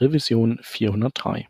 Revision 403.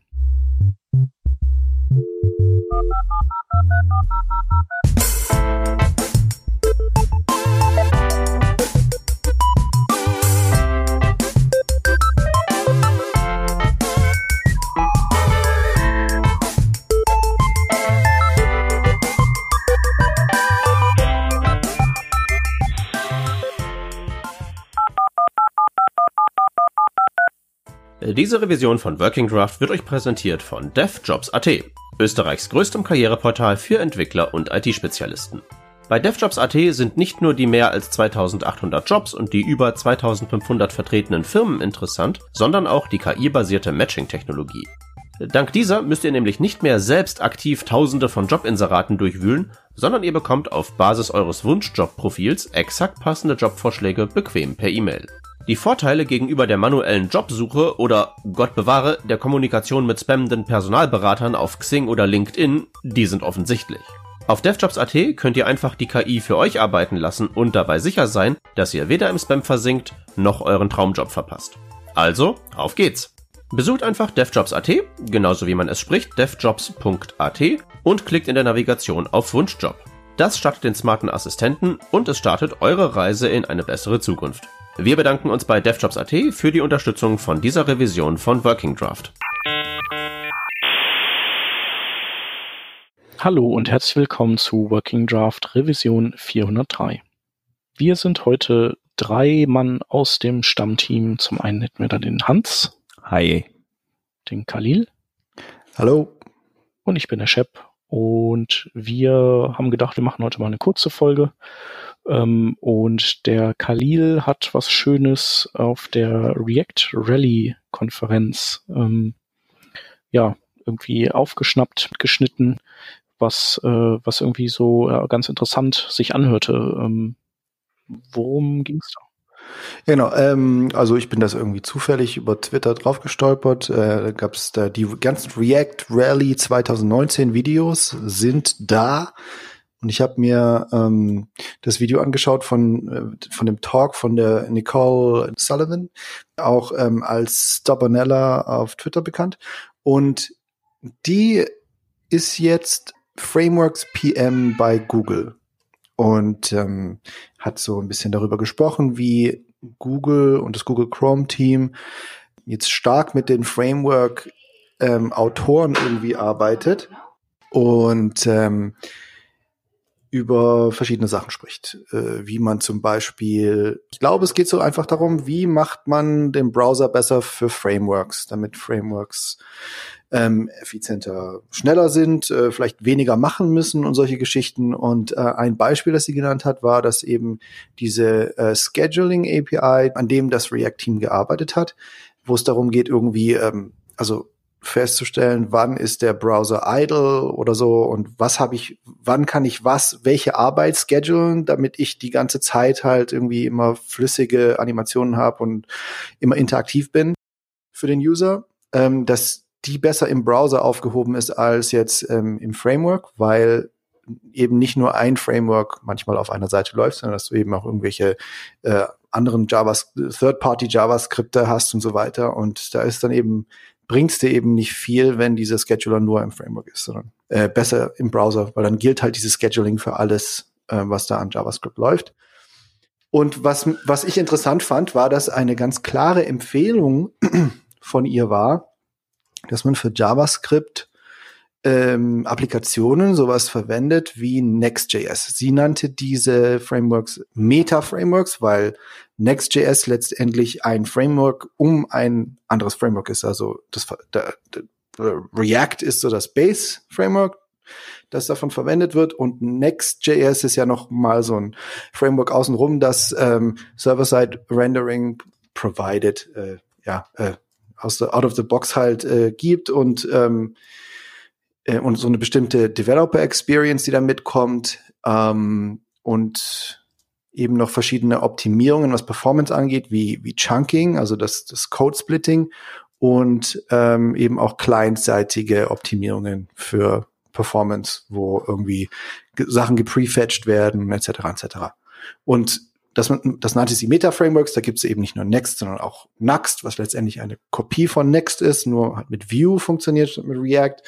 Diese Revision von Working Draft wird euch präsentiert von DevJobs.at, Österreichs größtem Karriereportal für Entwickler und IT-Spezialisten. Bei DevJobs.at sind nicht nur die mehr als 2800 Jobs und die über 2500 vertretenen Firmen interessant, sondern auch die KI-basierte Matching-Technologie. Dank dieser müsst ihr nämlich nicht mehr selbst aktiv tausende von Jobinseraten durchwühlen, sondern ihr bekommt auf Basis eures Wunschjobprofils exakt passende Jobvorschläge bequem per E-Mail. Die Vorteile gegenüber der manuellen Jobsuche oder, Gott bewahre, der Kommunikation mit spammenden Personalberatern auf Xing oder LinkedIn, die sind offensichtlich. Auf devjobs.at könnt ihr einfach die KI für euch arbeiten lassen und dabei sicher sein, dass ihr weder im Spam versinkt, noch euren Traumjob verpasst. Also, auf geht's! Besucht einfach devjobs.at, genauso wie man es spricht, devjobs.at und klickt in der Navigation auf Wunschjob. Das startet den smarten Assistenten und es startet eure Reise in eine bessere Zukunft. Wir bedanken uns bei DevJobs.at für die Unterstützung von dieser Revision von Working Draft. Hallo und herzlich willkommen zu Working Draft Revision 403. Wir sind heute drei Mann aus dem Stammteam. Zum einen hätten wir da den Hans. Hi. Den Khalil. Hallo. Und ich bin der Shep. Und wir haben gedacht, wir machen heute mal eine kurze Folge ähm, und der Khalil hat was Schönes auf der React Rally Konferenz, ähm, ja, irgendwie aufgeschnappt, geschnitten, was, äh, was irgendwie so äh, ganz interessant sich anhörte. Ähm, worum ging's da? Genau, ähm, also ich bin das irgendwie zufällig über Twitter drauf gestolpert. Äh, da gab es da die ganzen React Rally 2019 Videos sind da. Und ich habe mir ähm, das Video angeschaut von, äh, von dem Talk von der Nicole Sullivan, auch ähm, als Stubbornella auf Twitter bekannt. Und die ist jetzt Frameworks PM bei Google und ähm, hat so ein bisschen darüber gesprochen, wie Google und das Google Chrome Team jetzt stark mit den Framework ähm, Autoren irgendwie arbeitet und ähm, über verschiedene Sachen spricht. Äh, wie man zum Beispiel, ich glaube, es geht so einfach darum, wie macht man den Browser besser für Frameworks, damit Frameworks ähm, effizienter, schneller sind, äh, vielleicht weniger machen müssen und solche Geschichten. Und äh, ein Beispiel, das sie genannt hat, war, dass eben diese äh, Scheduling API, an dem das React-Team gearbeitet hat, wo es darum geht, irgendwie, ähm, also festzustellen, wann ist der Browser idle oder so und was habe ich, wann kann ich was, welche Arbeit schedulen, damit ich die ganze Zeit halt irgendwie immer flüssige Animationen habe und immer interaktiv bin für den User, ähm, dass die besser im Browser aufgehoben ist als jetzt ähm, im Framework, weil eben nicht nur ein Framework manchmal auf einer Seite läuft, sondern dass du eben auch irgendwelche äh, anderen Javas Third-Party JavaScripte hast und so weiter. Und da ist dann eben bringt's dir eben nicht viel, wenn dieser Scheduler nur im Framework ist, sondern äh, besser im Browser, weil dann gilt halt dieses Scheduling für alles, äh, was da an JavaScript läuft. Und was, was ich interessant fand, war, dass eine ganz klare Empfehlung von ihr war, dass man für JavaScript ähm, Applikationen sowas verwendet wie Next.js. Sie nannte diese Frameworks Meta-Frameworks, weil Next.js letztendlich ein Framework um ein anderes Framework ist. Also das, der, der React ist so das Base-Framework, das davon verwendet wird und Next.js ist ja noch mal so ein Framework außenrum, das ähm, Server-Side-Rendering provided, äh, ja, äh, aus der out of the box halt äh, gibt und ähm, äh, und so eine bestimmte Developer Experience, die da mitkommt ähm, und eben noch verschiedene Optimierungen, was Performance angeht, wie, wie Chunking, also das, das Code Splitting und ähm, eben auch clientseitige Optimierungen für Performance, wo irgendwie Sachen geprefetched werden, etc. etc. Und das, das nannte sie Meta-Frameworks, da gibt es eben nicht nur Next, sondern auch Next, was letztendlich eine Kopie von Next ist, nur hat mit Vue funktioniert mit React.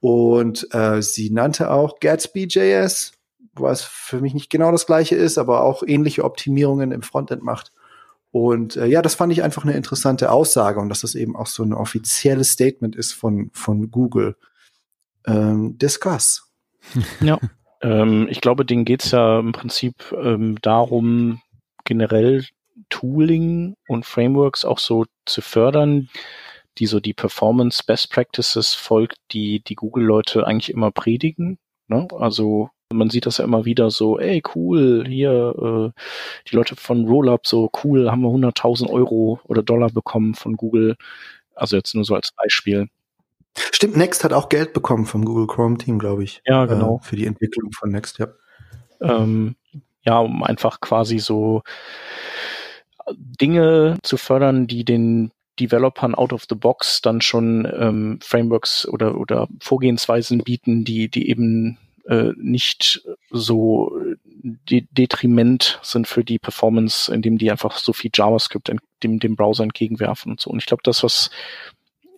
Und äh, sie nannte auch Gatsby.js, was für mich nicht genau das gleiche ist, aber auch ähnliche Optimierungen im Frontend macht. Und äh, ja, das fand ich einfach eine interessante Aussage und dass das eben auch so ein offizielles Statement ist von, von Google. Ähm, discuss. Ja. ähm, ich glaube, denen geht's ja im Prinzip ähm, darum, generell Tooling und Frameworks auch so zu fördern, die so die Performance Best Practices folgt, die die Google-Leute eigentlich immer predigen. Ne? Also man sieht das ja immer wieder so, ey, cool, hier, äh, die Leute von Rollup, so cool, haben wir 100.000 Euro oder Dollar bekommen von Google. Also jetzt nur so als Beispiel. Stimmt, Next hat auch Geld bekommen vom Google Chrome Team, glaube ich. Ja, genau. Äh, für die Entwicklung von Next, ja. Ähm, ja, um einfach quasi so Dinge zu fördern, die den Developern out of the box dann schon ähm, Frameworks oder, oder Vorgehensweisen bieten, die, die eben äh, nicht so de detriment sind für die Performance, indem die einfach so viel JavaScript dem, dem Browser entgegenwerfen und so. Und ich glaube, das, was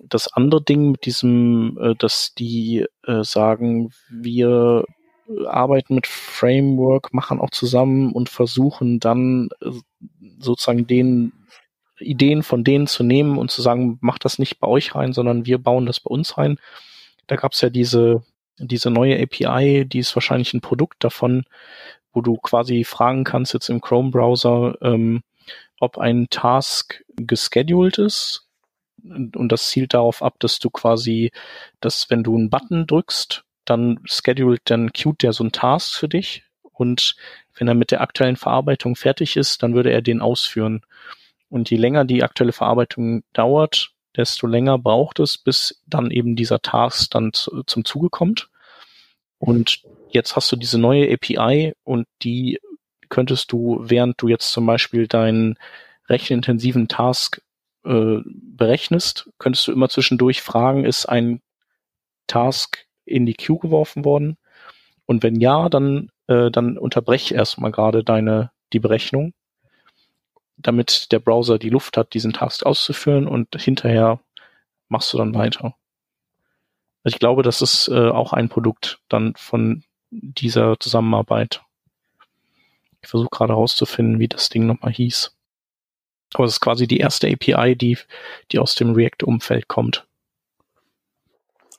das andere Ding mit diesem, äh, dass die äh, sagen, wir arbeiten mit Framework, machen auch zusammen und versuchen dann äh, sozusagen den Ideen von denen zu nehmen und zu sagen, macht das nicht bei euch rein, sondern wir bauen das bei uns rein. Da gab es ja diese, diese neue API, die ist wahrscheinlich ein Produkt davon, wo du quasi fragen kannst jetzt im Chrome-Browser, ähm, ob ein Task gescheduled ist. Und das zielt darauf ab, dass du quasi, dass wenn du einen Button drückst, dann scheduled, dann queued der so einen Task für dich. Und wenn er mit der aktuellen Verarbeitung fertig ist, dann würde er den ausführen. Und je länger die aktuelle Verarbeitung dauert, desto länger braucht es, bis dann eben dieser Task dann zu, zum Zuge kommt. Und jetzt hast du diese neue API und die könntest du, während du jetzt zum Beispiel deinen rechenintensiven Task äh, berechnest, könntest du immer zwischendurch fragen, ist ein Task in die Queue geworfen worden? Und wenn ja, dann, äh, dann unterbrech erstmal gerade deine, die Berechnung damit der Browser die Luft hat, diesen Task auszuführen und hinterher machst du dann weiter. Also ich glaube, das ist äh, auch ein Produkt dann von dieser Zusammenarbeit. Ich versuche gerade herauszufinden, wie das Ding nochmal hieß. Aber es ist quasi die erste API, die, die aus dem React-Umfeld kommt.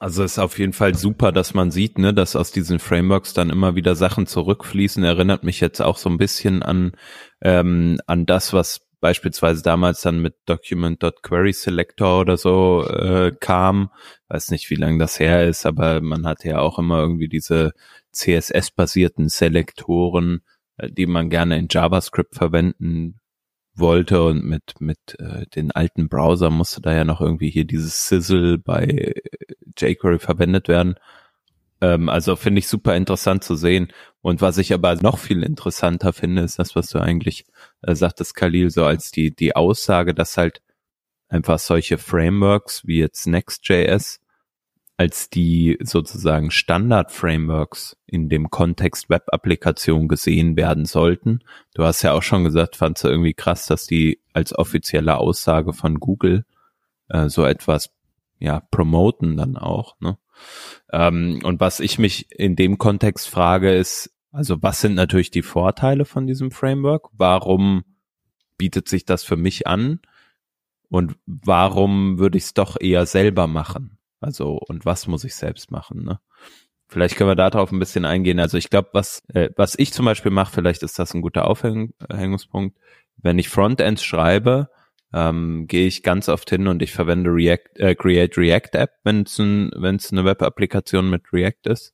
Also es ist auf jeden Fall super, dass man sieht, ne, dass aus diesen Frameworks dann immer wieder Sachen zurückfließen. Erinnert mich jetzt auch so ein bisschen an, ähm, an das, was beispielsweise damals dann mit Document.Query Selector oder so äh, kam. Weiß nicht, wie lange das her ist, aber man hatte ja auch immer irgendwie diese CSS-basierten Selektoren, äh, die man gerne in JavaScript verwenden wollte und mit mit äh, den alten Browser musste da ja noch irgendwie hier dieses Sizzle bei jQuery verwendet werden. Ähm, also finde ich super interessant zu sehen. Und was ich aber noch viel interessanter finde, ist das, was du eigentlich äh, sagtest, Khalil, so als die die Aussage, dass halt einfach solche Frameworks wie jetzt Next.js als die sozusagen Standard-Frameworks in dem Kontext Web-Applikation gesehen werden sollten. Du hast ja auch schon gesagt, fandst du irgendwie krass, dass die als offizielle Aussage von Google äh, so etwas ja promoten dann auch. Ne? Ähm, und was ich mich in dem Kontext frage, ist, also was sind natürlich die Vorteile von diesem Framework? Warum bietet sich das für mich an? Und warum würde ich es doch eher selber machen? Also, und was muss ich selbst machen, ne? Vielleicht können wir darauf ein bisschen eingehen. Also ich glaube, was, äh, was ich zum Beispiel mache, vielleicht ist das ein guter Aufhängungspunkt. Wenn ich Frontends schreibe, ähm, gehe ich ganz oft hin und ich verwende React, äh, Create React App, wenn es ein, wenn's eine Web-Applikation mit React ist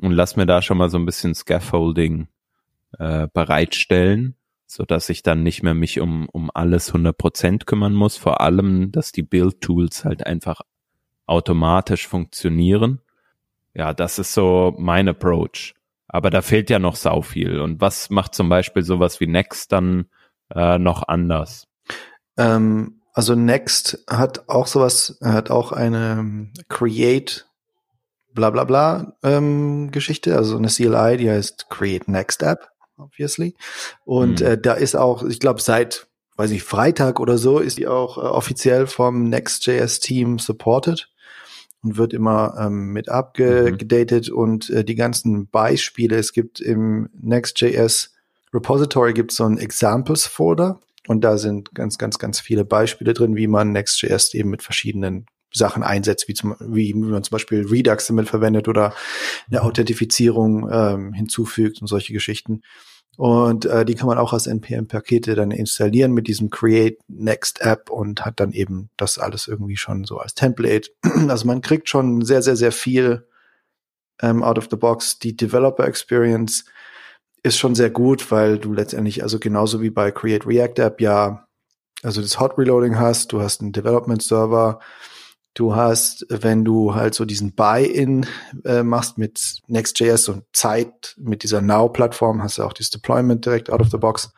und lass mir da schon mal so ein bisschen Scaffolding äh, bereitstellen, so dass ich dann nicht mehr mich um, um alles 100% kümmern muss. Vor allem, dass die Build-Tools halt einfach automatisch funktionieren. Ja, das ist so mein Approach. Aber da fehlt ja noch sau viel. Und was macht zum Beispiel sowas wie Next dann äh, noch anders? Ähm, also Next hat auch sowas, hat auch eine ähm, Create bla bla bla ähm, Geschichte, also eine CLI, die heißt Create Next App. obviously. Und mhm. äh, da ist auch, ich glaube, seit, weiß ich, Freitag oder so ist die auch äh, offiziell vom Next.js-Team supported und wird immer ähm, mit abgedatet mhm. und äh, die ganzen Beispiele, es gibt im Next.js Repository gibt es so ein Examples Folder und da sind ganz, ganz, ganz viele Beispiele drin, wie man Next.js eben mit verschiedenen Sachen einsetzt, wie, zum, wie, man zum Beispiel Redux damit verwendet oder eine Authentifizierung ähm, hinzufügt und solche Geschichten. Und äh, die kann man auch als NPM-Pakete dann installieren mit diesem Create Next App und hat dann eben das alles irgendwie schon so als Template. Also man kriegt schon sehr, sehr, sehr viel ähm, out of the box. Die Developer Experience ist schon sehr gut, weil du letztendlich also genauso wie bei Create React App ja also das Hot Reloading hast, du hast einen Development Server, Du hast, wenn du halt so diesen Buy-in äh, machst mit Next.js und Zeit mit dieser Now-Plattform, hast du auch dieses Deployment direkt out of the box.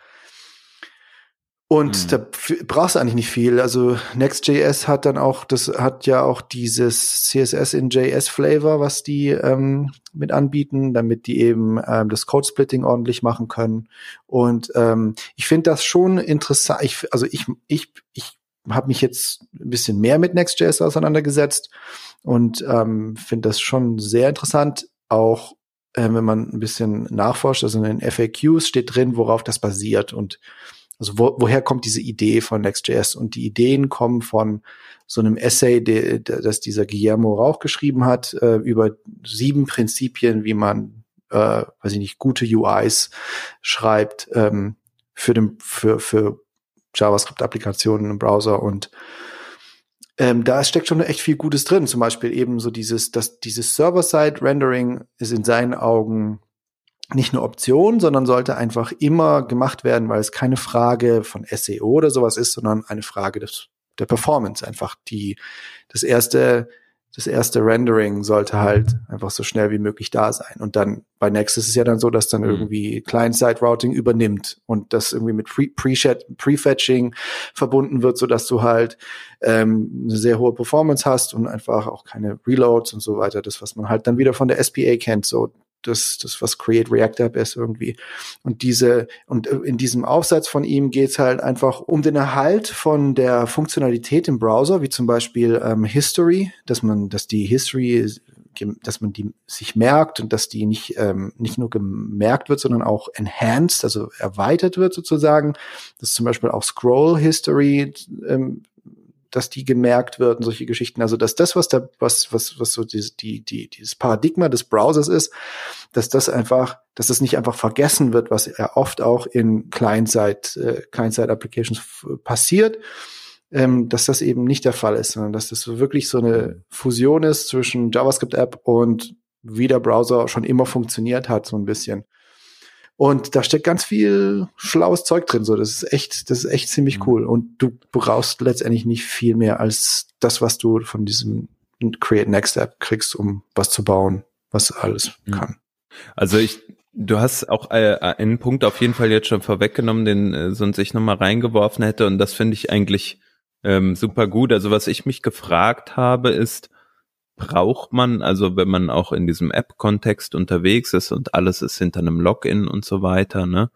Und mhm. da brauchst du eigentlich nicht viel. Also Next.js hat dann auch, das hat ja auch dieses CSS in JS Flavor, was die ähm, mit anbieten, damit die eben ähm, das Code Splitting ordentlich machen können. Und ähm, ich finde das schon interessant. Ich, also ich, ich, ich habe mich jetzt ein bisschen mehr mit Next.js auseinandergesetzt und ähm, finde das schon sehr interessant. Auch äh, wenn man ein bisschen nachforscht, also in den FAQs steht drin, worauf das basiert und also wo, woher kommt diese Idee von Next.js? Und die Ideen kommen von so einem Essay, de, de, das dieser Guillermo Rauch geschrieben hat, äh, über sieben Prinzipien, wie man, äh, weiß ich nicht, gute UIs schreibt ähm, für, den, für, für JavaScript-Applikationen im Browser und ähm, da steckt schon echt viel Gutes drin. Zum Beispiel eben so dieses, dass dieses Server-Side-Rendering ist in seinen Augen nicht eine Option, sondern sollte einfach immer gemacht werden, weil es keine Frage von SEO oder sowas ist, sondern eine Frage des, der Performance. Einfach die, das erste das erste Rendering sollte halt einfach so schnell wie möglich da sein. Und dann bei Next ist es ja dann so, dass dann mhm. irgendwie Client-Side-Routing übernimmt und das irgendwie mit Pre-Fetching verbunden wird, so dass du halt ähm, eine sehr hohe Performance hast und einfach auch keine Reloads und so weiter. Das, was man halt dann wieder von der SPA kennt. So, das, das was Create React App ist irgendwie. Und diese, und in diesem Aufsatz von ihm geht's halt einfach um den Erhalt von der Funktionalität im Browser, wie zum Beispiel ähm, History, dass man, dass die History dass man die sich merkt und dass die nicht ähm, nicht nur gemerkt wird, sondern auch enhanced, also erweitert wird sozusagen. Dass zum Beispiel auch Scroll History ähm, dass die gemerkt wird und solche Geschichten. Also dass das, was da, was, was, was so die, die, die, dieses Paradigma des Browsers ist, dass das einfach, dass das nicht einfach vergessen wird, was ja oft auch in Client-Side, äh, Client-Side-Applications passiert, ähm, dass das eben nicht der Fall ist, sondern dass das so wirklich so eine Fusion ist zwischen JavaScript-App und wie der Browser schon immer funktioniert hat, so ein bisschen. Und da steckt ganz viel schlaues Zeug drin. So, das ist echt, das ist echt ziemlich mhm. cool. Und du brauchst letztendlich nicht viel mehr als das, was du von diesem Create Next App kriegst, um was zu bauen, was alles mhm. kann. Also ich, du hast auch äh, einen Punkt auf jeden Fall jetzt schon vorweggenommen, den äh, sonst ich nochmal reingeworfen hätte. Und das finde ich eigentlich ähm, super gut. Also was ich mich gefragt habe, ist, braucht man, also wenn man auch in diesem App-Kontext unterwegs ist und alles ist hinter einem Login und so weiter, ne,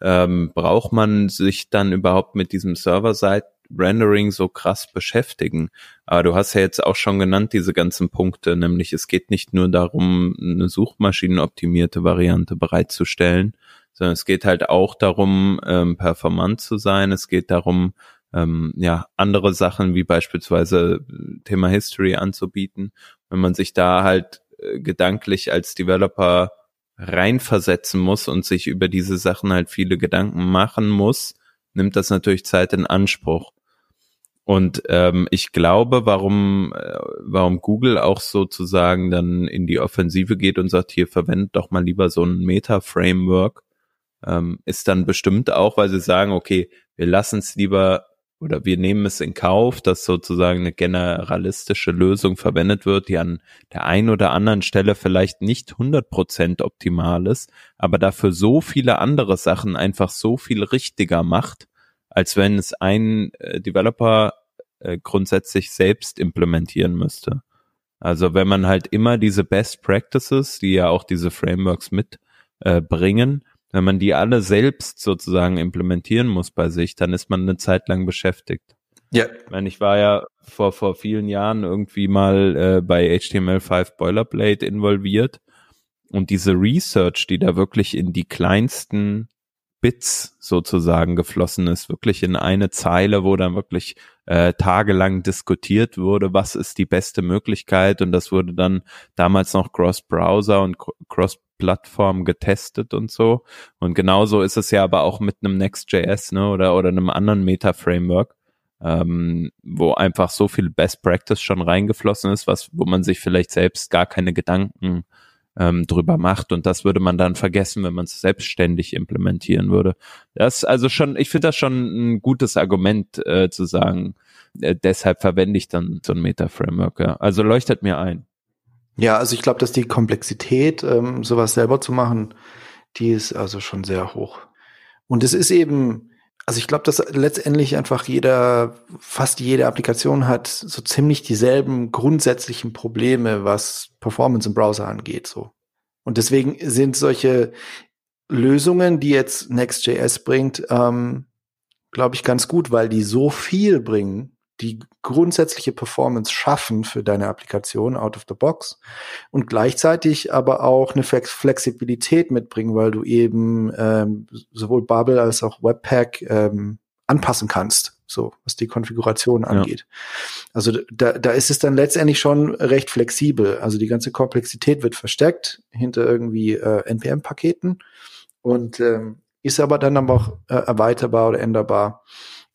ähm, braucht man sich dann überhaupt mit diesem Server-Side Rendering so krass beschäftigen. Aber du hast ja jetzt auch schon genannt, diese ganzen Punkte, nämlich es geht nicht nur darum, eine suchmaschinenoptimierte Variante bereitzustellen, sondern es geht halt auch darum, ähm, performant zu sein. Es geht darum, ähm, ja, andere Sachen wie beispielsweise äh, Thema History anzubieten. Wenn man sich da halt äh, gedanklich als Developer reinversetzen muss und sich über diese Sachen halt viele Gedanken machen muss, nimmt das natürlich Zeit in Anspruch. Und ähm, ich glaube, warum, äh, warum Google auch sozusagen dann in die Offensive geht und sagt, hier verwendet doch mal lieber so ein Meta-Framework, ähm, ist dann bestimmt auch, weil sie sagen, okay, wir lassen es lieber oder wir nehmen es in Kauf, dass sozusagen eine generalistische Lösung verwendet wird, die an der einen oder anderen Stelle vielleicht nicht 100% optimal ist, aber dafür so viele andere Sachen einfach so viel richtiger macht, als wenn es ein äh, Developer äh, grundsätzlich selbst implementieren müsste. Also wenn man halt immer diese Best Practices, die ja auch diese Frameworks mitbringen, äh, wenn man die alle selbst sozusagen implementieren muss bei sich, dann ist man eine Zeit lang beschäftigt. Ja. Ich meine, ich war ja vor, vor vielen Jahren irgendwie mal äh, bei HTML5 Boilerplate involviert und diese Research, die da wirklich in die kleinsten Bits sozusagen geflossen ist, wirklich in eine Zeile, wo dann wirklich äh, tagelang diskutiert wurde, was ist die beste Möglichkeit und das wurde dann damals noch Cross-Browser und Cross-Plattform getestet und so und genauso ist es ja aber auch mit einem Next.js ne, oder, oder einem anderen Meta-Framework, ähm, wo einfach so viel Best Practice schon reingeflossen ist, was, wo man sich vielleicht selbst gar keine Gedanken ähm, drüber macht und das würde man dann vergessen, wenn man es selbstständig implementieren würde. Das also schon, ich finde das schon ein gutes Argument äh, zu sagen, äh, deshalb verwende ich dann so ein Meta-Framework. Ja. Also leuchtet mir ein. Ja, also ich glaube, dass die Komplexität, ähm, sowas selber zu machen, die ist also schon sehr hoch. Und es ist eben, also ich glaube, dass letztendlich einfach jeder, fast jede Applikation hat so ziemlich dieselben grundsätzlichen Probleme, was Performance im Browser angeht, so. Und deswegen sind solche Lösungen, die jetzt Next.js bringt, ähm, glaube ich, ganz gut, weil die so viel bringen, die grundsätzliche Performance schaffen für deine Applikation out of the box und gleichzeitig aber auch eine Flexibilität mitbringen, weil du eben ähm, sowohl Bubble als auch Webpack ähm, anpassen kannst, so was die Konfiguration angeht. Ja. Also da, da ist es dann letztendlich schon recht flexibel. Also die ganze Komplexität wird versteckt hinter irgendwie äh, NPM-Paketen und ähm, ist aber dann aber auch äh, erweiterbar oder änderbar.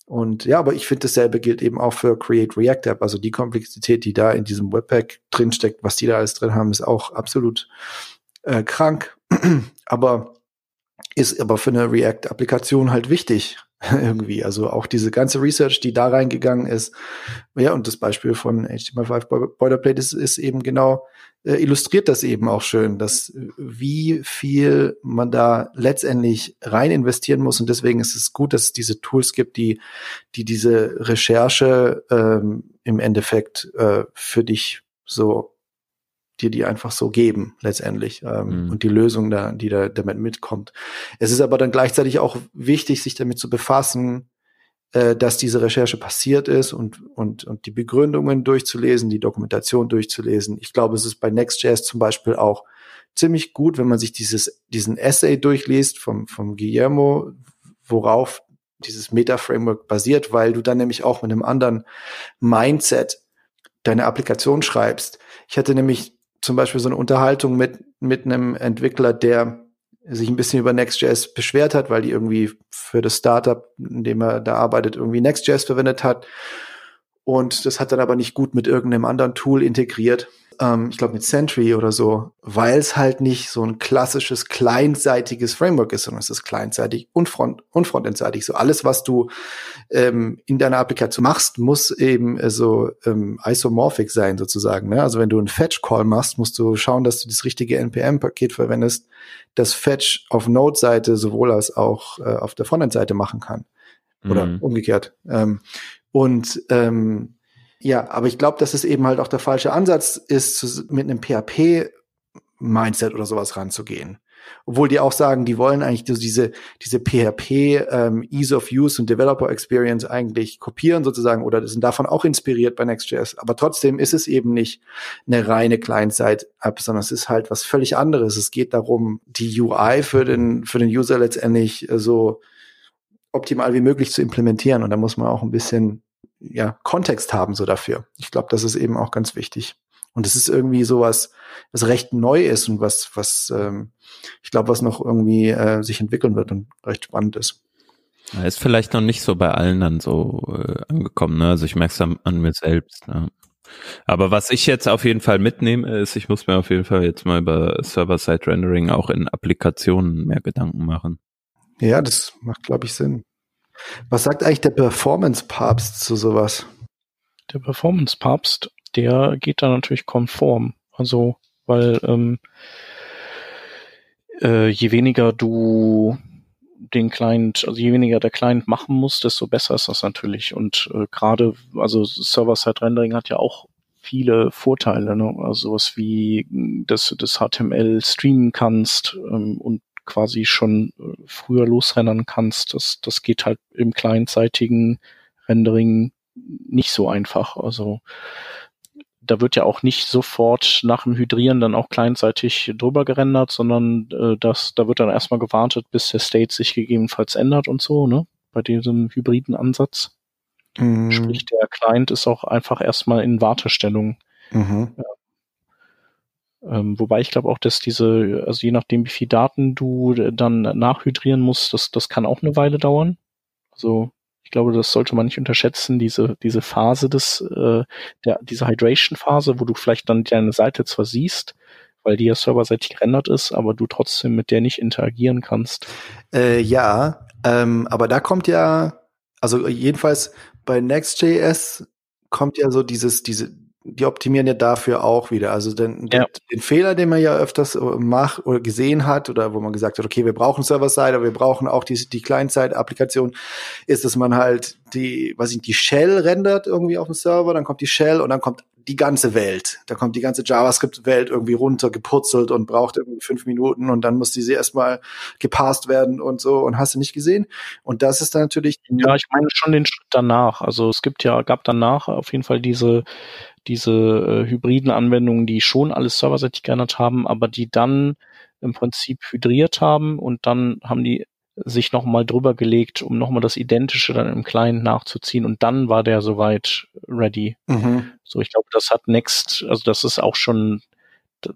Und ja, aber ich finde, dasselbe gilt eben auch für Create React App. Also die Komplexität, die da in diesem Webpack drinsteckt, was die da alles drin haben, ist auch absolut äh, krank. aber ist aber für eine React-Applikation halt wichtig. irgendwie. Also auch diese ganze Research, die da reingegangen ist. Ja, und das Beispiel von HTML5 Boilerplate ist, ist eben genau, illustriert das eben auch schön, dass äh, wie viel man da letztendlich rein investieren muss. Und deswegen ist es gut, dass es diese Tools gibt, die, die diese Recherche ähm, im Endeffekt äh, für dich so dir die einfach so geben letztendlich ähm, mhm. und die Lösung da, die da damit mitkommt. Es ist aber dann gleichzeitig auch wichtig, sich damit zu befassen, äh, dass diese Recherche passiert ist und und und die Begründungen durchzulesen, die Dokumentation durchzulesen. Ich glaube, es ist bei Next.js zum Beispiel auch ziemlich gut, wenn man sich dieses diesen Essay durchliest vom vom Guillermo, worauf dieses Meta-Framework basiert, weil du dann nämlich auch mit einem anderen Mindset deine Applikation schreibst. Ich hatte nämlich zum Beispiel so eine Unterhaltung mit, mit einem Entwickler, der sich ein bisschen über Next.js beschwert hat, weil die irgendwie für das Startup, in dem er da arbeitet, irgendwie Next.js verwendet hat. Und das hat dann aber nicht gut mit irgendeinem anderen Tool integriert ähm, ich glaube mit Sentry oder so, weil es halt nicht so ein klassisches kleinseitiges Framework ist, sondern es ist kleinseitig und, front und frontendseitig. So alles, was du ähm, in deiner Applikation machst, muss eben äh, so ähm, isomorphic sein sozusagen. Ne? Also wenn du einen Fetch-Call machst, musst du schauen, dass du das richtige NPM-Paket verwendest, das Fetch auf Node-Seite sowohl als auch äh, auf der Frontend-Seite machen kann. Oder mhm. umgekehrt. Ähm, und ähm, ja, aber ich glaube, dass es eben halt auch der falsche Ansatz ist, mit einem PHP-Mindset oder sowas ranzugehen. Obwohl die auch sagen, die wollen eigentlich diese, diese PHP ähm, Ease of Use und Developer Experience eigentlich kopieren sozusagen oder sind davon auch inspiriert bei Next.js. Aber trotzdem ist es eben nicht eine reine Client-Side-App, sondern es ist halt was völlig anderes. Es geht darum, die UI für den, für den User letztendlich so optimal wie möglich zu implementieren. Und da muss man auch ein bisschen ja, Kontext haben so dafür. Ich glaube, das ist eben auch ganz wichtig. Und es ist irgendwie sowas, was recht neu ist und was, was ähm, ich glaube, was noch irgendwie äh, sich entwickeln wird und recht spannend ist. Ja, ist vielleicht noch nicht so bei allen dann so äh, angekommen. Ne? Also ich merke es an, an, mir selbst. Ja. Aber was ich jetzt auf jeden Fall mitnehme, ist, ich muss mir auf jeden Fall jetzt mal über Server-Side-Rendering auch in Applikationen mehr Gedanken machen. Ja, das macht, glaube ich, Sinn. Was sagt eigentlich der Performance-Papst zu sowas? Der Performance-Papst, der geht da natürlich konform. Also, weil ähm, äh, je weniger du den Client, also je weniger der Client machen muss, desto besser ist das natürlich. Und äh, gerade, also Server-Side-Rendering hat ja auch viele Vorteile, ne? also sowas wie, dass du das HTML streamen kannst ähm, und quasi schon äh, früher losrennen kannst. Das, das geht halt im kleinzeitigen Rendering nicht so einfach. Also da wird ja auch nicht sofort nach dem Hydrieren dann auch kleinzeitig drüber gerendert, sondern äh, das, da wird dann erstmal gewartet, bis der State sich gegebenenfalls ändert und so, ne? Bei diesem hybriden Ansatz. Mhm. Sprich, der Client ist auch einfach erstmal in Wartestellung. Mhm. Ähm, wobei ich glaube auch, dass diese, also je nachdem, wie viel Daten du dann nachhydrieren musst, das, das kann auch eine Weile dauern. Also ich glaube, das sollte man nicht unterschätzen, diese, diese Phase des, äh, der, diese Hydration-Phase, wo du vielleicht dann deine Seite zwar siehst, weil die ja serverseitig gerendert ist, aber du trotzdem mit der nicht interagieren kannst. Äh, ja, ähm, aber da kommt ja, also jedenfalls bei Next.js kommt ja so dieses, diese, die optimieren ja dafür auch wieder. Also den, ja. den, den, Fehler, den man ja öfters äh, macht oder gesehen hat oder wo man gesagt hat, okay, wir brauchen Server-Side, aber wir brauchen auch die, die Client-Side-Applikation, ist, dass man halt die, weiß ich, die Shell rendert irgendwie auf dem Server, dann kommt die Shell und dann kommt die ganze Welt. Da kommt die ganze JavaScript-Welt irgendwie runter gepurzelt und braucht irgendwie fünf Minuten und dann muss diese erstmal gepasst werden und so und hast du nicht gesehen. Und das ist dann natürlich. Ja, ich meine schon den Schritt danach. Also es gibt ja, gab danach auf jeden Fall diese diese äh, hybriden Anwendungen, die schon alles serverseitig geändert haben, aber die dann im Prinzip hydriert haben und dann haben die sich nochmal drüber gelegt, um nochmal das Identische dann im Client nachzuziehen und dann war der soweit ready. Mhm. So, ich glaube, das hat Next, also das ist auch schon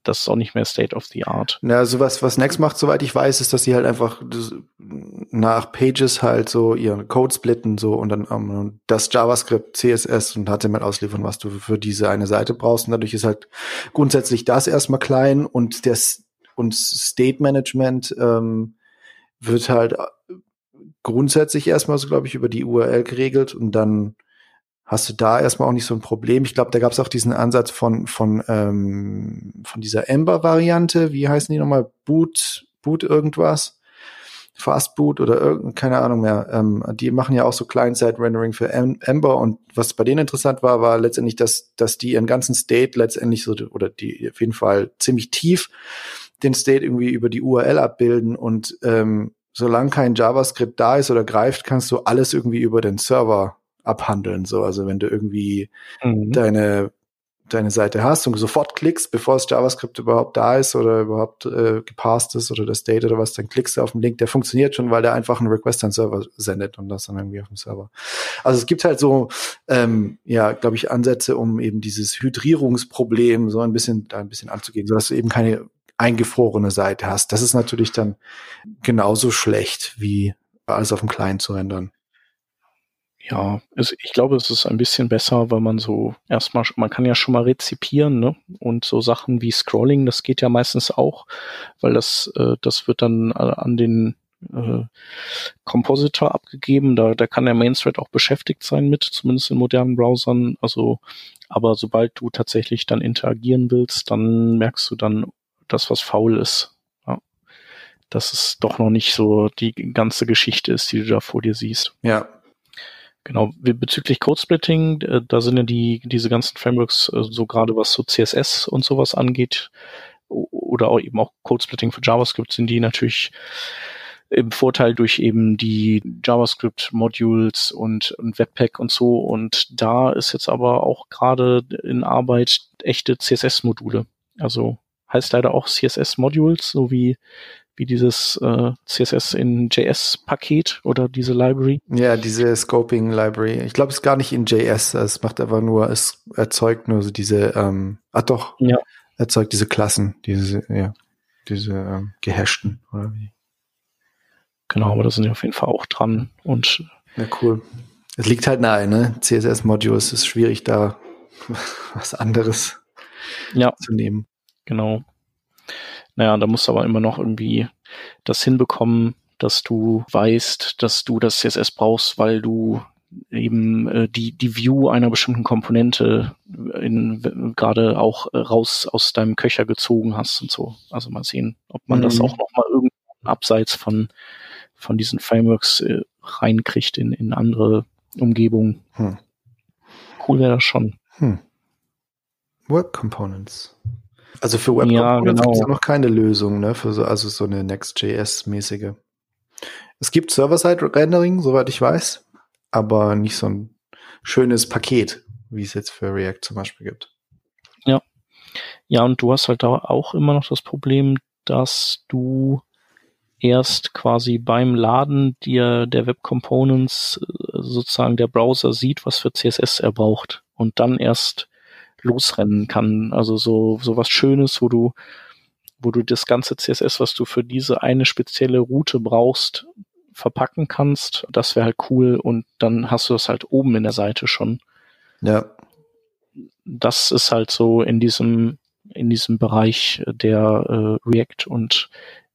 das ist auch nicht mehr State of the Art. Ja, also was, was Next macht, soweit ich weiß, ist, dass sie halt einfach nach Pages halt so ihren Code splitten so und dann um, ähm, das JavaScript, CSS und HTML ausliefern, was du für diese eine Seite brauchst. Und dadurch ist halt grundsätzlich das erstmal klein und das und State Management ähm, wird halt äh, grundsätzlich erstmal so, glaube ich, über die URL geregelt und dann hast du da erstmal auch nicht so ein Problem. Ich glaube, da gab es auch diesen Ansatz von von ähm, von dieser Ember-Variante. Wie heißen die nochmal? Boot, Boot irgendwas, Fast Boot oder irgend, keine Ahnung mehr. Ähm, die machen ja auch so Client-Side-Rendering für Ember und was bei denen interessant war, war letztendlich, dass dass die ihren ganzen State letztendlich so oder die auf jeden Fall ziemlich tief den State irgendwie über die URL abbilden und ähm, solange kein JavaScript da ist oder greift, kannst du alles irgendwie über den Server abhandeln. So, also wenn du irgendwie mhm. deine deine Seite hast und sofort klickst, bevor das JavaScript überhaupt da ist oder überhaupt äh, gepasst ist oder das Date oder was, dann klickst du auf den Link, der funktioniert schon, weil der einfach einen Request an den Server sendet und das dann irgendwie auf dem Server. Also es gibt halt so, ähm, ja, glaube ich, Ansätze, um eben dieses Hydrierungsproblem so ein bisschen, da ein bisschen anzugehen, sodass du eben keine eingefrorene Seite hast. Das ist natürlich dann genauso schlecht wie alles auf dem Client zu ändern. Ja, es, ich glaube, es ist ein bisschen besser, weil man so erstmal, man kann ja schon mal rezipieren, ne? Und so Sachen wie Scrolling, das geht ja meistens auch, weil das, äh, das wird dann äh, an den äh, Compositor abgegeben. Da, da kann der Main Thread auch beschäftigt sein mit, zumindest in modernen Browsern. Also, aber sobald du tatsächlich dann interagieren willst, dann merkst du dann das, was faul ist. Ja. Dass es doch noch nicht so die ganze Geschichte ist, die du da vor dir siehst. Ja, Genau, bezüglich Codesplitting, äh, da sind ja die, diese ganzen Frameworks, äh, so gerade was so CSS und sowas angeht, oder auch eben auch Codesplitting für JavaScript, sind die natürlich im Vorteil durch eben die JavaScript-Modules und, und Webpack und so. Und da ist jetzt aber auch gerade in Arbeit echte CSS-Module. Also heißt leider auch CSS-Modules, so wie wie dieses äh, CSS in JS-Paket oder diese Library. Ja, diese Scoping Library. Ich glaube, es ist gar nicht in JS. Es macht einfach nur, es erzeugt nur so diese, ähm, ach doch, ja. erzeugt diese Klassen, diese, ja, diese ähm, gehashten oder wie. Genau, aber da sind wir auf jeden Fall auch dran und. Ja, cool. Es liegt halt nahe, ne? CSS-Modules ist schwierig, da was anderes ja. zu nehmen. Genau. Naja, da musst du aber immer noch irgendwie das hinbekommen, dass du weißt, dass du das CSS brauchst, weil du eben äh, die, die View einer bestimmten Komponente in, gerade auch äh, raus aus deinem Köcher gezogen hast und so. Also mal sehen, ob man mhm. das auch noch mal irgendwo abseits von, von diesen Frameworks äh, reinkriegt in, in andere Umgebungen. Hm. Cool wäre das schon. Hm. Work Components. Also für Web Ja, Components genau. gibt es ja noch keine Lösung, ne? Für so, also so eine Next.js-mäßige. Es gibt Server-Side-Rendering, soweit ich weiß, aber nicht so ein schönes Paket, wie es jetzt für React zum Beispiel gibt. Ja, und du hast halt da auch immer noch das Problem, dass du erst quasi beim Laden dir der Web Components äh, sozusagen der Browser sieht, was für CSS er braucht und dann erst losrennen kann. Also so, so was Schönes, wo du, wo du das ganze CSS, was du für diese eine spezielle Route brauchst, verpacken kannst. Das wäre halt cool und dann hast du das halt oben in der Seite schon. Ja. Das ist halt so in diesem, in diesem Bereich der äh, React und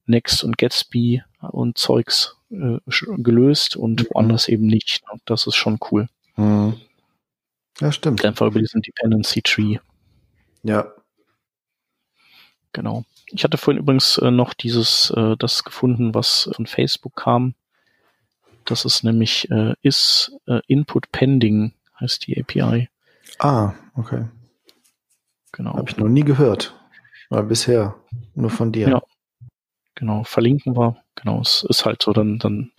Next und Gatsby und Zeugs äh, gelöst und Mhm. woanders eben nicht. Das ist schon cool. Hm. Ja, stimmt. Einfach über diesen Dependency Tree. Ja. Genau. Ich hatte vorhin übrigens äh, noch dieses, äh, das gefunden, was von Facebook kam. Das ist nämlich äh, is äh, Input Pending heißt die API. Ah, okay. Genau. Habe ich noch nie gehört. War bisher nur von dir. Ja. Genau, verlinken wir. Genau, es ist halt so, dann, dann,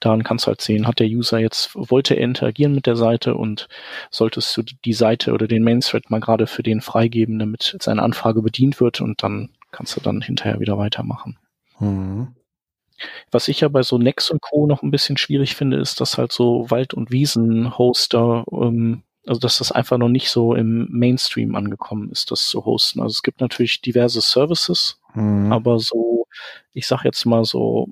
daran kannst du halt sehen, hat der User jetzt, wollte er interagieren mit der Seite und solltest du die Seite oder den Main Thread mal gerade für den freigeben, damit seine Anfrage bedient wird und dann kannst du dann hinterher wieder weitermachen. Hm. Was ich ja bei so Nex und Co. noch ein bisschen schwierig finde, ist, dass halt so Wald- und Wiesen-Hoster, ähm, also dass das einfach noch nicht so im Mainstream angekommen ist, das zu hosten. Also es gibt natürlich diverse Services, Hm. aber so, ich sag jetzt mal so,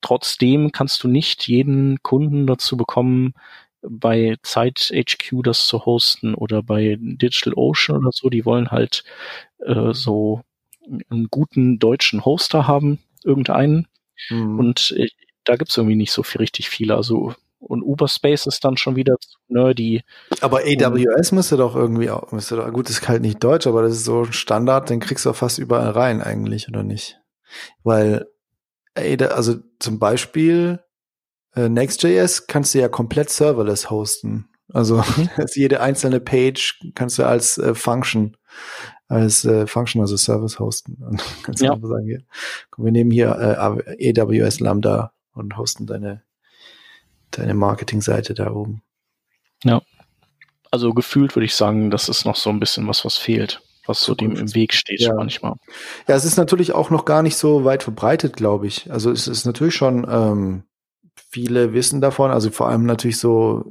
trotzdem kannst du nicht jeden Kunden dazu bekommen, bei Zeit HQ das zu hosten oder bei Digital Ocean oder so, die wollen halt äh, so einen guten deutschen Hoster haben, irgendeinen. Hm. Und äh, da gibt's irgendwie nicht so viel richtig viele. Also und Uberspace ist dann schon wieder nerdy. Aber AWS müsste doch irgendwie auch, müsste doch, gut, ist halt nicht deutsch, aber das ist so ein Standard, den kriegst du auch fast überall rein eigentlich, oder nicht? Weil, AW also zum Beispiel äh, Next.js kannst du ja komplett serverless hosten. Also dass jede einzelne Page kannst du als äh, Function, als äh, Function, also Service hosten. Und kannst du Ja. einfach sagen, hier, komm, wir nehmen hier äh, AWS Lambda und hosten deine, deine Marketingseite da oben. Also gefühlt würde ich sagen, das ist noch so ein bisschen was, was fehlt, was so dem im Weg steht Ja. manchmal. Ja, es ist natürlich auch noch gar nicht so weit verbreitet, glaube ich. Also es ist natürlich schon, ähm, viele wissen davon, also vor allem natürlich so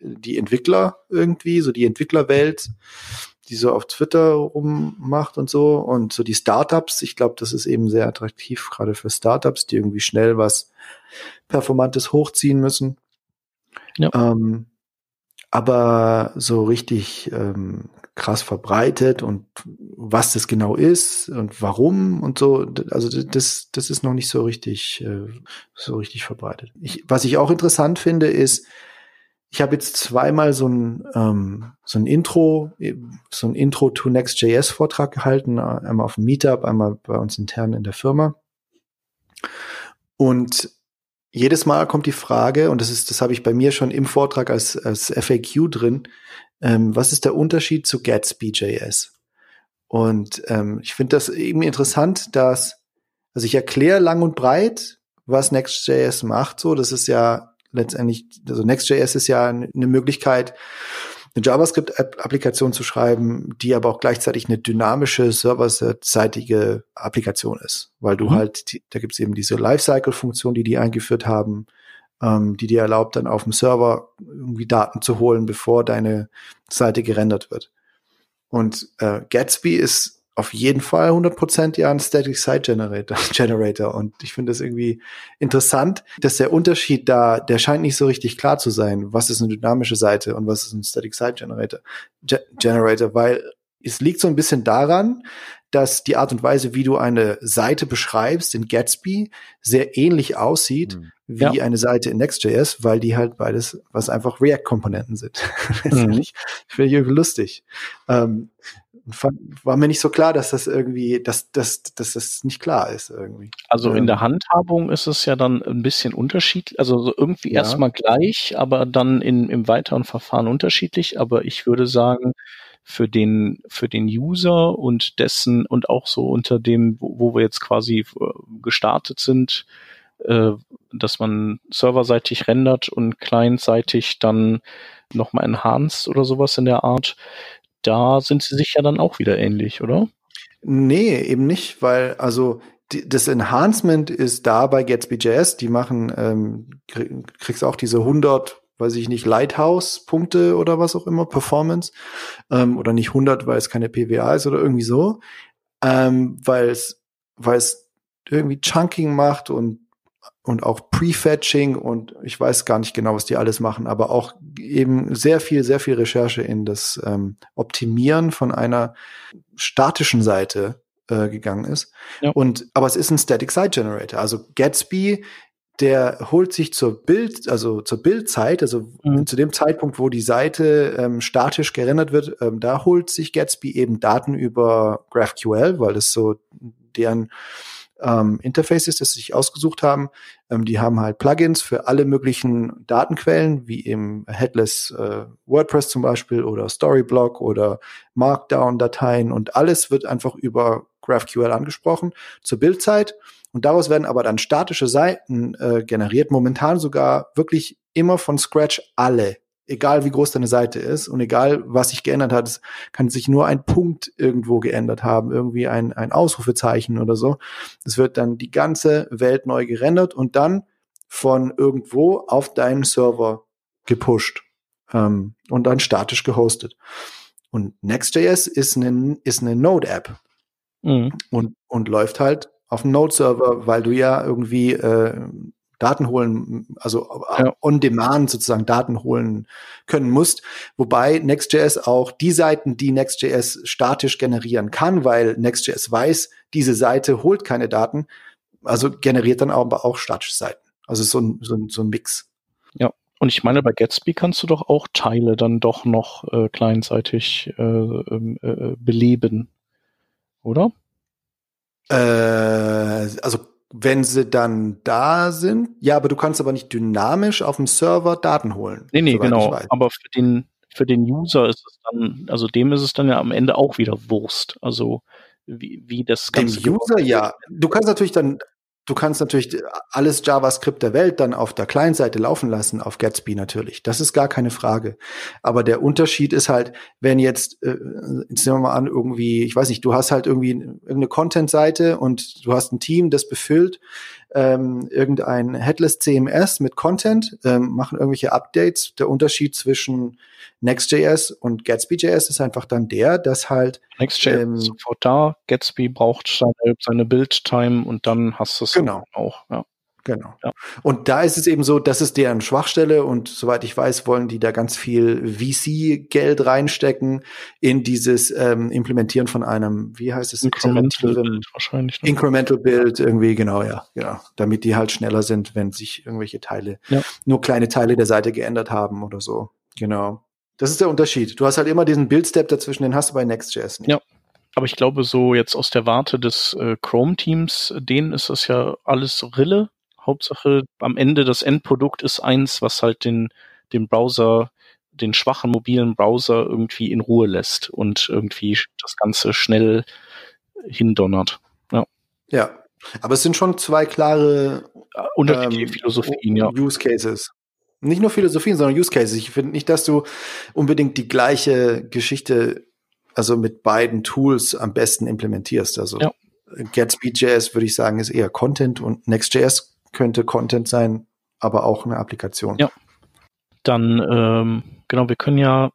die Entwickler irgendwie, so die Entwicklerwelt, die so auf Twitter rummacht und so und so die Startups. Ich glaube, das ist eben sehr attraktiv, gerade für Startups, die irgendwie schnell was Performantes hochziehen müssen. Ja. Ähm, aber so richtig ähm, krass verbreitet und was das genau ist und warum und so, also das, das ist noch nicht so richtig, äh, so richtig verbreitet. Ich, was ich auch interessant finde, ist, ich habe jetzt zweimal so ein, ähm, so ein Intro, äh, so ein Intro to Next.js Vortrag gehalten, äh, einmal auf dem Meetup, einmal bei uns intern in der Firma. Und jedes Mal kommt die Frage, und das ist, das habe ich bei mir schon im Vortrag als, als FAQ drin, ähm, was ist der Unterschied zu Gatsby.js? Und ähm, ich finde das eben interessant, dass, also ich erkläre lang und breit, was Next.js macht. So, das ist ja letztendlich, also Next.js ist ja eine Möglichkeit, eine JavaScript-Applikation zu schreiben, die aber auch gleichzeitig eine dynamische, serverseitige Applikation ist, weil du Mhm. halt, da gibt es eben diese Lifecycle-Funktion, die die eingeführt haben, ähm, die dir erlaubt, dann auf dem Server irgendwie Daten zu holen, bevor deine Seite gerendert wird. Und äh, Gatsby ist auf jeden Fall 100% ja ein Static Site Generator, Generator. Und ich finde das irgendwie interessant, dass der Unterschied da, der scheint nicht so richtig klar zu sein. Was ist eine dynamische Seite und was ist ein Static Site Generator? Ge Generator, weil es liegt so ein bisschen daran, dass die Art und Weise, wie du eine Seite beschreibst in Gatsby, sehr ähnlich aussieht Hm. Wie Ja. eine Seite in Next.js, weil die halt beides, was einfach React-Komponenten sind. Letztendlich. Finde ich irgendwie lustig. Ähm, war mir nicht so klar, dass das irgendwie, dass, dass, dass das nicht klar ist irgendwie. Also in Ähm. der Handhabung ist es ja dann ein bisschen unterschiedlich, also so irgendwie Ja. erstmal gleich, aber dann in, im weiteren Verfahren unterschiedlich. Aber ich würde sagen, für den, für den User und dessen und auch so unter dem, wo, wo wir jetzt quasi äh, gestartet sind, äh, dass man serverseitig rendert und clientseitig dann nochmal enhanced oder sowas in der Art. Da sind sie sich ja dann auch wieder ähnlich, oder? Nee, eben nicht, weil also die, das Enhancement ist da bei Gatsby.js. Die machen, ähm, kriegst auch diese 100 weiß ich nicht, Lighthouse-Punkte oder was auch immer, Performance, ähm, oder nicht 100, weil es keine PWA ist oder irgendwie so, ähm, weil es, weil es irgendwie Chunking macht und und auch Prefetching und ich weiß gar nicht genau, was die alles machen, aber auch eben sehr viel, sehr viel Recherche in das ähm, Optimieren von einer statischen Seite äh, gegangen ist. Ja. Und aber es ist ein Static Site Generator. Also Gatsby der holt sich zur Bild, also zur Bildzeit, also mhm. zu dem Zeitpunkt, wo die Seite ähm, statisch gerendert wird, ähm, da holt sich Gatsby eben Daten über GraphQL, weil das so deren ähm, Interface ist, das sie sich ausgesucht haben. Ähm, die haben halt Plugins für alle möglichen Datenquellen, wie eben Headless äh, WordPress zum Beispiel oder Storyblock oder Markdown-Dateien und alles wird einfach über GraphQL angesprochen zur Bildzeit. Und daraus werden aber dann statische Seiten äh, generiert, momentan sogar wirklich immer von Scratch alle. Egal wie groß deine Seite ist und egal was sich geändert hat, es kann sich nur ein Punkt irgendwo geändert haben, irgendwie ein, ein Ausrufezeichen oder so. Es wird dann die ganze Welt neu gerendert und dann von irgendwo auf deinen Server gepusht ähm, und dann statisch gehostet. Und Next.js ist eine, ist eine Node-App mhm. und, und läuft halt auf dem Node-Server, weil du ja irgendwie äh, Daten holen, also ja. on demand sozusagen Daten holen können musst. Wobei Next.js auch die Seiten, die Next.js statisch generieren kann, weil Next.js weiß, diese Seite holt keine Daten, also generiert dann aber auch statische Seiten. Also so ein, so ein, so ein Mix. Ja. Und ich meine, bei Gatsby kannst du doch auch Teile dann doch noch äh, kleinseitig äh, ähm, äh, beleben, oder? Äh, also wenn sie dann da sind, ja, aber du kannst aber nicht dynamisch auf dem Server Daten holen. Nee, nee, genau. Aber für den, für den User ist es dann, also dem ist es dann ja am Ende auch wieder Wurst. Also wie, wie das Ganze. Dem User, ja. Du kannst natürlich dann Du kannst natürlich alles JavaScript der Welt dann auf der Client-Seite laufen lassen, auf Gatsby natürlich. Das ist gar keine Frage. Aber der Unterschied ist halt, wenn jetzt, äh, jetzt nehmen wir mal an, irgendwie, ich weiß nicht, du hast halt irgendwie irgendeine Content-Seite und du hast ein Team, das befüllt ähm, irgendein Headless CMS mit Content, ähm, machen irgendwelche Updates. Der Unterschied zwischen Next.js und Gatsby.js ist einfach dann der, dass halt Next.js ähm, sofort da, Gatsby braucht seine, seine Build-Time und dann hast du es genau. auch. Ja. Genau. Ja. Und da ist es eben so, das ist deren Schwachstelle und soweit ich weiß, wollen die da ganz viel VC-Geld reinstecken in dieses ähm, Implementieren von einem, wie heißt es? Incremental Build wahrscheinlich. Ne? Incremental Build irgendwie, genau, ja, genau. Damit die halt schneller sind, wenn sich irgendwelche Teile, ja. nur kleine Teile der Seite geändert haben oder so. Genau. Das ist der Unterschied. Du hast halt immer diesen Build-Step dazwischen, den hast du bei Next.js nicht. Ja. Aber ich glaube, so jetzt aus der Warte des äh, Chrome-Teams, denen ist das ja alles Rille Hauptsache am Ende das Endprodukt ist eins, was halt den, den Browser, den schwachen mobilen Browser irgendwie in Ruhe lässt und irgendwie das Ganze schnell hindonnert. Ja. Ja. Aber es sind schon zwei klare unterschiedliche ähm, Philosophien, ja. Use Cases. Nicht nur Philosophien, sondern Use Cases. Ich finde nicht, dass du unbedingt die gleiche Geschichte, also mit beiden Tools am besten implementierst. Also ja. Gatsby.js würde ich sagen, ist eher Content und Next.js könnte Content sein, aber auch eine Applikation. Ja. Dann, ähm, genau, wir können ja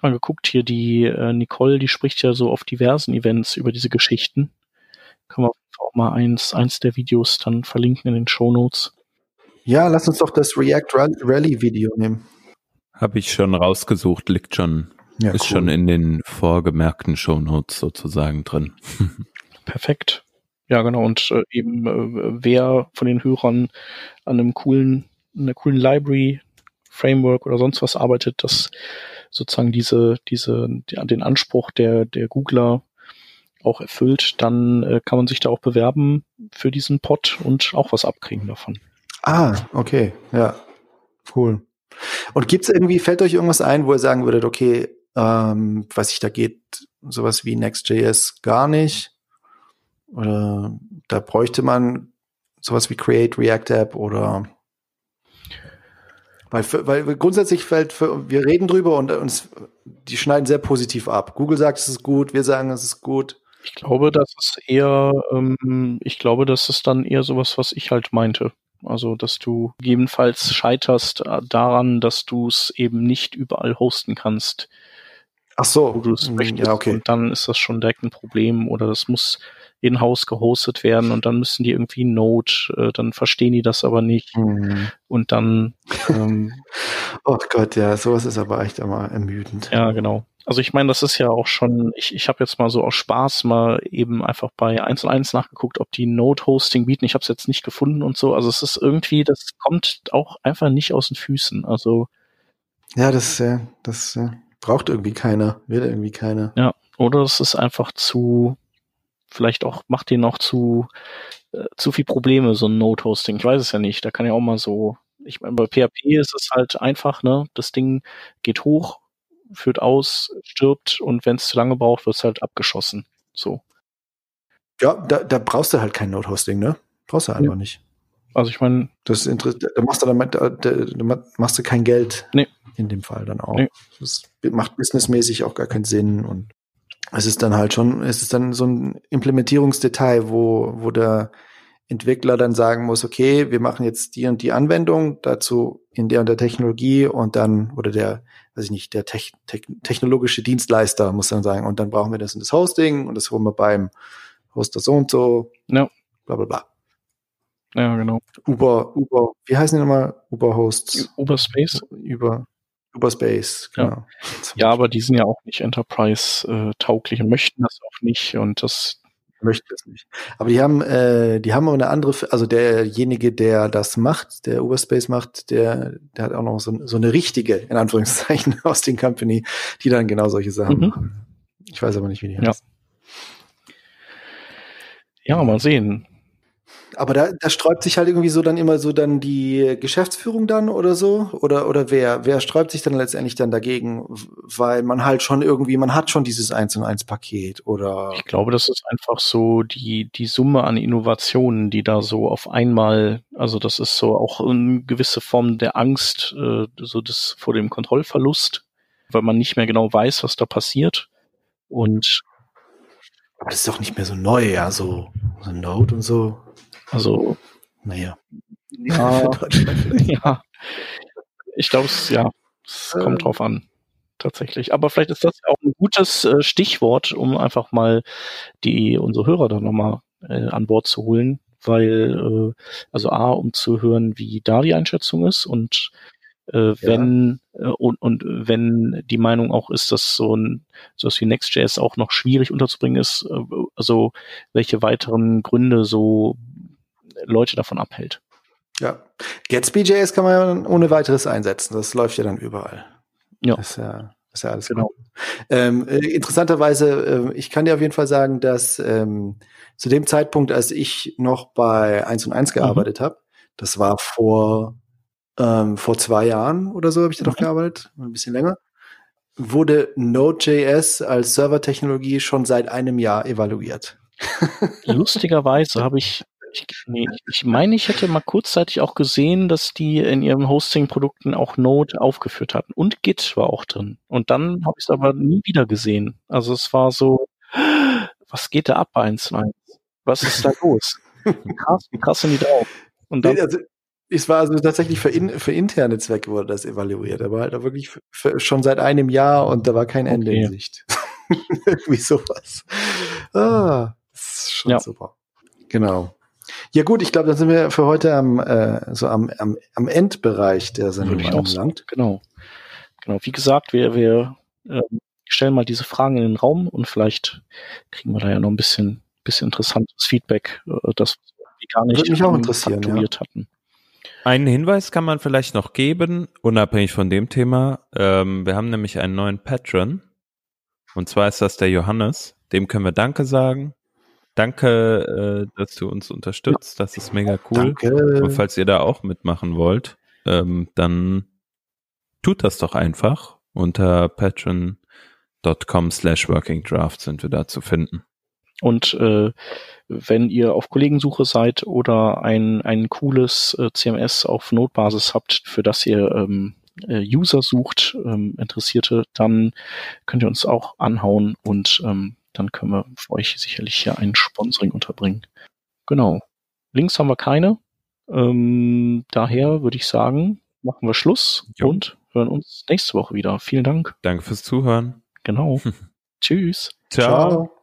mal geguckt, hier die äh, Nicole, die spricht ja so auf diversen Events über diese Geschichten. Können wir auch mal eins, eins der Videos dann verlinken in den Show Notes. Ja, lass uns doch das React Rally Video nehmen. Habe ich schon rausgesucht, liegt schon, ja, ist cool. schon in den vorgemerkten Show Notes sozusagen drin. Perfekt. Ja, genau. Und äh, eben äh, wer von den Hörern an einem coolen, einer coolen Library, Framework oder sonst was arbeitet, das sozusagen diese, diese, den Anspruch der, der Googler auch erfüllt, dann äh, kann man sich da auch bewerben für diesen Pod und auch was abkriegen davon. Ah, okay, ja, cool. Und gibt's irgendwie, fällt euch irgendwas ein, wo ihr sagen würdet, okay, Ähm, weiß ich, da geht sowas wie Next.js gar nicht. Oder da bräuchte man sowas wie Create React App oder weil, weil grundsätzlich fällt, für, wir reden drüber und uns, die schneiden sehr positiv ab. Google sagt, es ist gut, wir sagen, es ist gut. Ich glaube, das ist eher, ähm, ich glaube, das ist dann eher sowas, was ich halt meinte. Also, dass du gegebenenfalls scheiterst äh, daran, dass du es eben nicht überall hosten kannst. Ach so. Wo du es hm, möchtest. Ja, okay. Und dann ist das schon direkt ein Problem oder das muss in-house gehostet werden und dann müssen die irgendwie Node, äh, dann verstehen die das aber nicht mhm. und dann ähm, Oh Gott, ja, sowas ist aber echt immer ermüdend. Ja, genau. Also ich meine, das ist ja auch schon, ich, ich habe jetzt mal so aus Spaß mal eben einfach bei 1 und 1 nachgeguckt, ob die Node-Hosting bieten. Ich habe es jetzt nicht gefunden und so. Also es ist irgendwie, das kommt auch einfach nicht aus den Füßen. Also ja, das, äh, das äh, braucht irgendwie keiner, will irgendwie keiner. Ja, oder es ist einfach zu, vielleicht auch, macht den noch zu, äh, zu viel Probleme, so ein Node-Hosting. Ich weiß es ja nicht. Da kann ja auch mal so, ich meine, bei PHP ist es halt einfach, ne? Das Ding geht hoch, führt aus, stirbt und wenn es zu lange braucht, wird es halt abgeschossen. So. Ja, da, da brauchst du halt kein Node-Hosting, ne? Brauchst du einfach ja. nicht. Also ich meine. Das ist da machst du damit, da, da machst du kein Geld. Nee. In dem Fall dann auch. Nee. Das macht businessmäßig auch gar keinen Sinn und es ist dann halt schon, es ist dann so ein Implementierungsdetail, wo, wo der Entwickler dann sagen muss, okay, wir machen jetzt die und die Anwendung dazu in der und der Technologie und dann, oder der, weiß ich nicht, der te te technologische Dienstleister muss dann sagen, und dann brauchen wir das in das Hosting und das holen wir beim Hoster so und so, no. bla bla bla. Ja, genau. Uber, Uber, wie heißen die nochmal? Uber Hosts? Uber Space? Über, Überspace, genau. Ja. ja, aber die sind ja auch nicht Enterprise-tauglich und möchten das auch nicht und das möchte das nicht. Aber die haben, äh, die haben auch eine andere, also derjenige, der das macht, der Uberspace macht, der, der hat auch noch so, so eine richtige, in Anführungszeichen, aus den Company, die dann genau solche Sachen mhm. machen. Ich weiß aber nicht, wie die heißt. Ja. ja, mal sehen. Aber da, da sträubt sich halt irgendwie so dann immer so dann die Geschäftsführung dann oder so? Oder, oder wer, wer sträubt sich dann letztendlich dann dagegen? Weil man halt schon irgendwie, man hat schon dieses 1 und 1 Paket oder? Ich glaube, das ist einfach so die, die Summe an Innovationen, die da so auf einmal, also das ist so auch eine gewisse Form der Angst, äh, so das vor dem Kontrollverlust, weil man nicht mehr genau weiß, was da passiert. Und aber das ist doch nicht mehr so neu, ja, so, so Node und so. Also, naja. Ja, ja. Ich glaube, es, ja, es ähm. kommt drauf an. Tatsächlich. Aber vielleicht ist das auch ein gutes äh, Stichwort, um einfach mal die, unsere Hörer dann nochmal äh, an Bord zu holen, weil, äh, also A, um zu hören, wie da die Einschätzung ist und äh, wenn ja. äh, und, und wenn die Meinung auch ist, dass so ein so was wie Next.js auch noch schwierig unterzubringen ist, äh, also welche weiteren Gründe so Leute davon abhält. Ja. Gatsby.js kann man ja ohne weiteres einsetzen. Das läuft ja dann überall. Ja. Das ist ja, das ist ja alles genau. Ähm, äh, interessanterweise, äh, ich kann dir auf jeden Fall sagen, dass ähm, zu dem Zeitpunkt, als ich noch bei 1 und 1 gearbeitet mhm. habe, das war vor, ähm, vor zwei Jahren oder so habe ich da mhm. noch gearbeitet, ein bisschen länger, wurde Node.js als Servertechnologie schon seit einem Jahr evaluiert. Lustigerweise habe ich ich, nee, ich meine, ich hätte mal kurzzeitig auch gesehen, dass die in ihren Hosting-Produkten auch Node aufgeführt hatten. Und Git war auch drin. Und dann habe ich es aber nie wieder gesehen. Also es war so, was geht da ab bei 1.1? Was ist da los? krass, krass sind die drauf. Und dann, nee, also, es war also tatsächlich für, in, für interne Zwecke wurde das evaluiert. Aber halt wirklich für, für, schon seit einem Jahr und da war kein Ende okay. in Sicht. Irgendwie sowas. Ah, das ist schon ja. super. Genau. Ja gut, ich glaube, dann sind wir für heute am, äh, so am, am, am Endbereich der Sendung angelangt. Genau. Genau. Wie gesagt, wir, wir äh, stellen mal diese Fragen in den Raum und vielleicht kriegen wir da ja noch ein bisschen, bisschen interessantes Feedback, äh, das wir gar nicht Würde mich auch interessieren, ja. hatten. Einen Hinweis kann man vielleicht noch geben, unabhängig von dem Thema. Ähm, wir haben nämlich einen neuen Patron. Und zwar ist das der Johannes. Dem können wir Danke sagen. Danke, äh, dass du uns unterstützt. Das ist mega cool. Danke. Und falls ihr da auch mitmachen wollt, ähm, dann tut das doch einfach unter patreon.com .com slash Working Draft sind wir da zu finden. Und äh, wenn ihr auf Kollegensuche seid oder ein, ein cooles äh, CMS auf Notbasis habt, für das ihr ähm, äh, User sucht, ähm, Interessierte, dann könnt ihr uns auch anhauen und ähm, dann können wir für euch sicherlich hier ein Sponsoring unterbringen. Genau. Links haben wir keine. Ähm, daher würde ich sagen, machen wir Schluss Jo. und hören uns nächste Woche wieder. Vielen Dank. Danke fürs Zuhören. Genau. Tschüss. Ciao. Ciao.